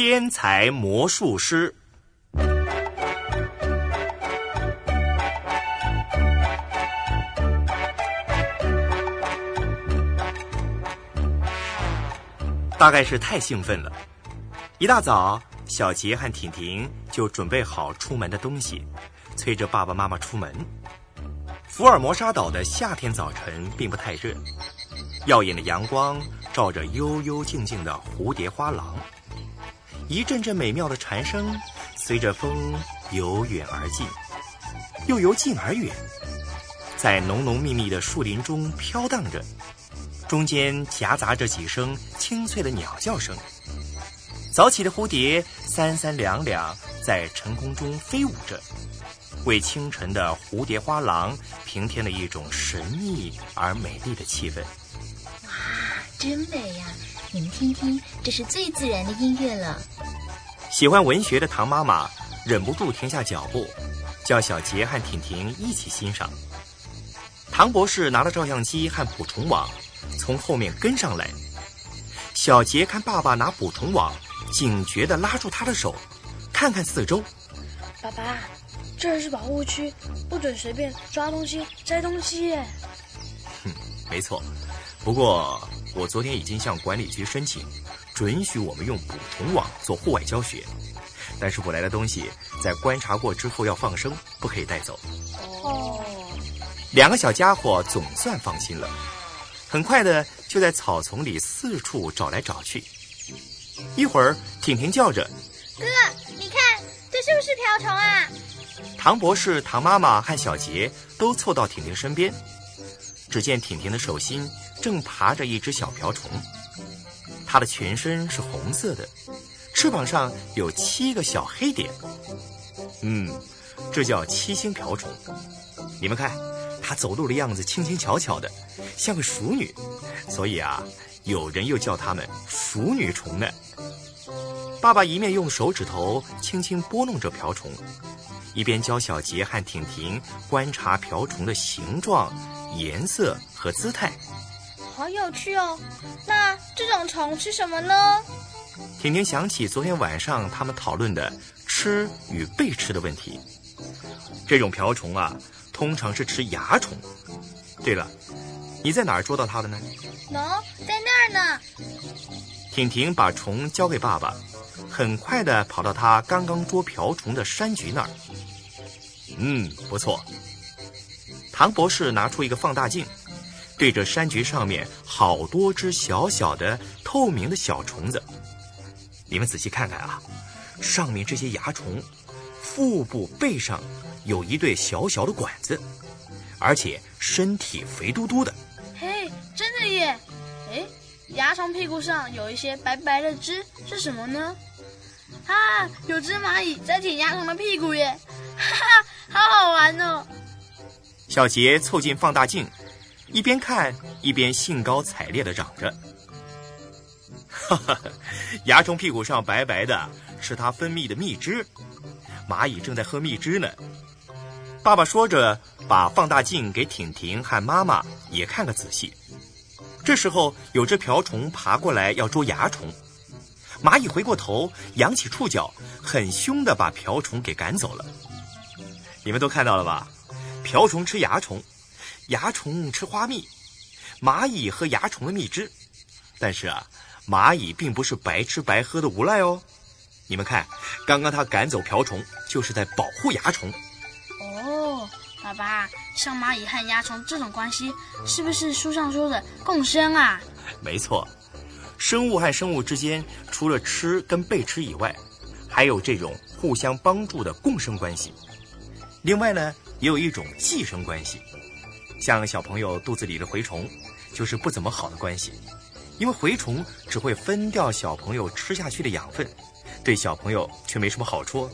天才魔术师。大概是太兴奋了，一大早，小杰和婷婷就准备好出门的东西，催着爸爸妈妈出门。福尔摩沙岛的夏天早晨并不太热，耀眼的阳光照着幽幽静静的蝴蝶花廊，一阵阵美妙的蝉声随着风由远而近，又由近而远，在浓浓密密的树林中飘荡着。中间夹杂着几声清脆的鸟叫声，早起的蝴蝶三三两两在晨空中飞舞着，为清晨的蝴蝶花廊平添了一种神秘而美丽的气氛。哇，真美呀！你们听听，这是最自然的音乐了。喜欢文学的唐妈妈忍不住停下脚步，叫小杰和婷婷一起欣赏。唐博士拿了照相机和捕虫网。从后面跟上来，小杰看爸爸拿捕虫网，警觉地拉住他的手，看看四周。爸爸，这儿是保护区，不准随便抓东西、摘东西耶。哼，没错。不过我昨天已经向管理局申请，准许我们用捕虫网做户外教学，但是我来的东西在观察过之后要放生，不可以带走。哦。两个小家伙总算放心了。很快的，就在草丛里四处找来找去。一会儿，婷婷叫着：“哥，你看，这是不是瓢虫啊？”唐博士、唐妈妈和小杰都凑到婷婷身边。只见婷婷的手心正爬着一只小瓢虫，它的全身是红色的，翅膀上有七个小黑点。嗯，这叫七星瓢虫。你们看。它走路的样子轻轻巧巧的，像个熟女，所以啊，有人又叫它们熟女虫呢。爸爸一面用手指头轻轻拨弄着瓢虫，一边教小杰和婷婷观察瓢虫的形状、颜色和姿态。好有趣哦！那这种虫吃什么呢？婷婷想起昨天晚上他们讨论的吃与被吃的问题。这种瓢虫啊。通常是吃蚜虫。对了，你在哪儿捉到它的呢？喏，在那儿呢。婷婷把虫交给爸爸，很快的跑到他刚刚捉瓢虫的山菊那儿。嗯，不错。唐博士拿出一个放大镜，对着山菊上面好多只小小的透明的小虫子。你们仔细看看啊，上面这些蚜虫，腹部背上。有一对小小的管子，而且身体肥嘟嘟的。嘿，真的耶！哎，蚜虫屁股上有一些白白的汁，是什么呢？啊，有只蚂蚁在舔蚜虫的屁股耶！哈哈，好好玩哦！小杰凑近放大镜，一边看一边兴高采烈地嚷着：“哈哈，蚜虫屁股上白白的，是它分泌的蜜汁。蚂蚁正在喝蜜汁呢。”爸爸说着，把放大镜给婷婷和妈妈也看个仔细。这时候，有只瓢虫爬过来要捉蚜虫，蚂蚁回过头，扬起触角，很凶地把瓢虫给赶走了。你们都看到了吧？瓢虫吃蚜虫，蚜虫吃花蜜，蚂蚁喝蚜虫的蜜汁。但是啊，蚂蚁并不是白吃白喝的无赖哦。你们看，刚刚它赶走瓢虫，就是在保护蚜虫。哦爸爸，像蚂蚁和蚜虫这种关系，是不是书上说的共生啊？没错，生物和生物之间，除了吃跟被吃以外，还有这种互相帮助的共生关系。另外呢，也有一种寄生关系，像小朋友肚子里的蛔虫，就是不怎么好的关系，因为蛔虫只会分掉小朋友吃下去的养分，对小朋友却没什么好处。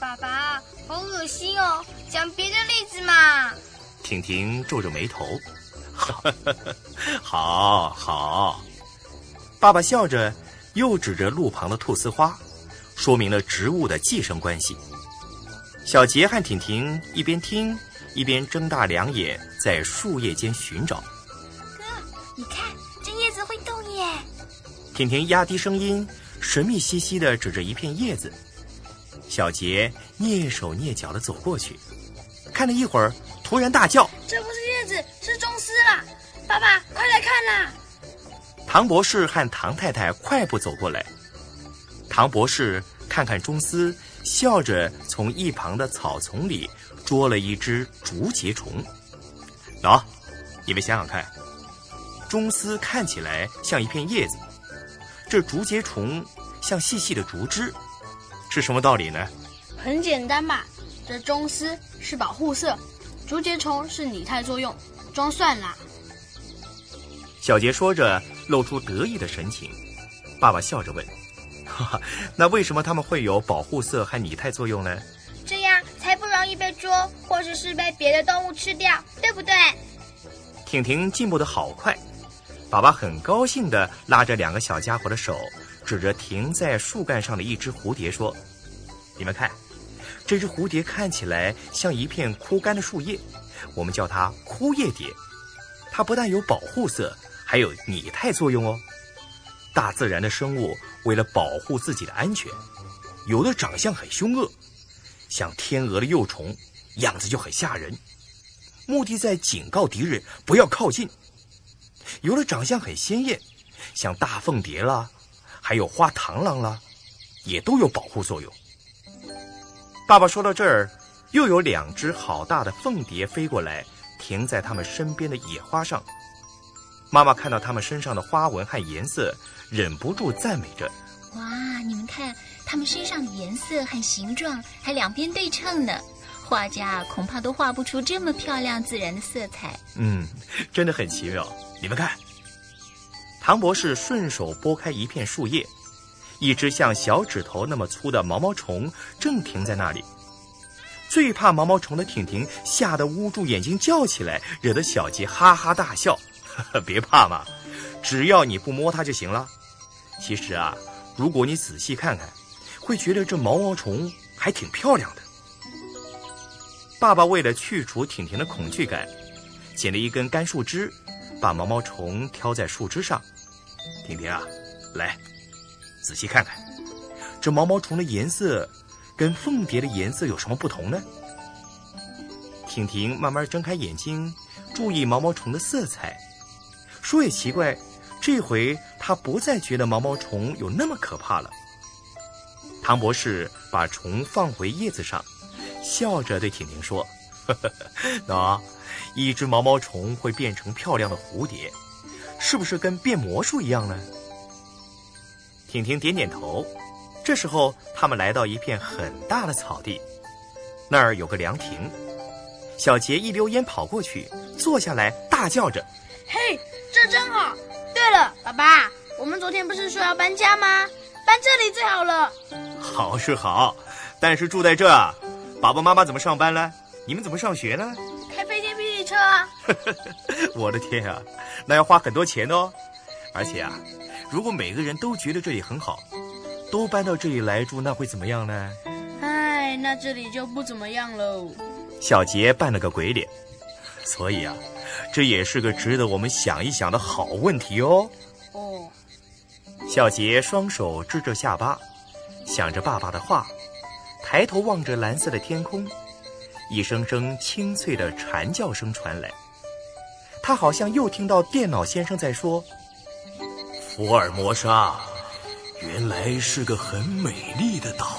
爸爸，好恶心哦！讲别的例子嘛。婷婷皱着眉头，好好。爸爸笑着，又指着路旁的菟丝花，说明了植物的寄生关系。小杰和婷婷一边听，一边睁大两眼在树叶间寻找。哥，你看，这叶子会动耶！婷婷压低声音，神秘兮兮地指着一片叶子。小杰蹑手蹑脚地走过去，看了一会儿，突然大叫：“这不是叶子，是钟丝啦！爸爸，快来看啦！”唐博士和唐太太快步走过来。唐博士看看钟丝，笑着从一旁的草丛里捉了一只竹节虫。喏，你们想想看，钟丝看起来像一片叶子，这竹节虫像细细的竹枝，是什么道理呢？很简单嘛，这钟丝是保护色，竹节虫是拟态作用，装蒜啦。小杰说着，露出得意的神情。爸爸笑着问：“哈哈，那为什么它们会有保护色和拟态作用呢？”这样才不容易被捉，或者是被别的动物吃掉，对不对？婷婷进步的好快，爸爸很高兴地拉着两个小家伙的手，指着停在树干上的一只蝴蝶说：“你们看，这只蝴蝶看起来像一片枯干的树叶，我们叫它枯叶蝶。它不但有保护色。”还有拟态作用哦。大自然的生物为了保护自己的安全，有的长相很凶恶，像天鹅的幼虫，样子就很吓人，目的在警告敌人不要靠近；有的长相很鲜艳，像大凤蝶啦，还有花螳螂啦，也都有保护作用。爸爸说到这儿，又有两只好大的凤蝶飞过来，停在他们身边的野花上。妈妈看到它们身上的花纹和颜色，忍不住赞美着：“哇，你们看，它们身上的颜色和形状还两边对称呢，画家恐怕都画不出这么漂亮自然的色彩。”嗯，真的很奇妙。你们看，唐博士顺手拨开一片树叶，一只像小指头那么粗的毛毛虫正停在那里。最怕毛毛虫的婷婷吓得捂住眼睛叫起来，惹得小杰哈哈大笑。别怕嘛，只要你不摸它就行了。其实啊，如果你仔细看看，会觉得这毛毛虫还挺漂亮的。爸爸为了去除婷婷的恐惧感，捡了一根干树枝，把毛毛虫挑在树枝上。婷婷啊，来，仔细看看，这毛毛虫的颜色跟凤蝶的颜色有什么不同呢？婷婷慢慢睁开眼睛，注意毛毛虫的色彩。说也奇怪，这回他不再觉得毛毛虫有那么可怕了。唐博士把虫放回叶子上，笑着对婷婷说：“呵呵那一只毛毛虫会变成漂亮的蝴蝶，是不是跟变魔术一样呢？”婷婷点点头。这时候，他们来到一片很大的草地，那儿有个凉亭。小杰一溜烟跑过去，坐下来，大叫着：“嘿！”这真好。对了，爸爸，我们昨天不是说要搬家吗？搬这里最好了。好是好，但是住在这，爸爸妈妈怎么上班呢？你们怎么上学呢？开飞天霹雳车啊！我的天啊，那要花很多钱哦。而且啊，如果每个人都觉得这里很好，都搬到这里来住，那会怎么样呢？唉，那这里就不怎么样喽。小杰扮了个鬼脸，所以啊。这也是个值得我们想一想的好问题哦。哦，小杰双手支着下巴，想着爸爸的话，抬头望着蓝色的天空，一声声清脆的蝉叫声传来。他好像又听到电脑先生在说：“福尔摩沙，原来是个很美丽的岛。”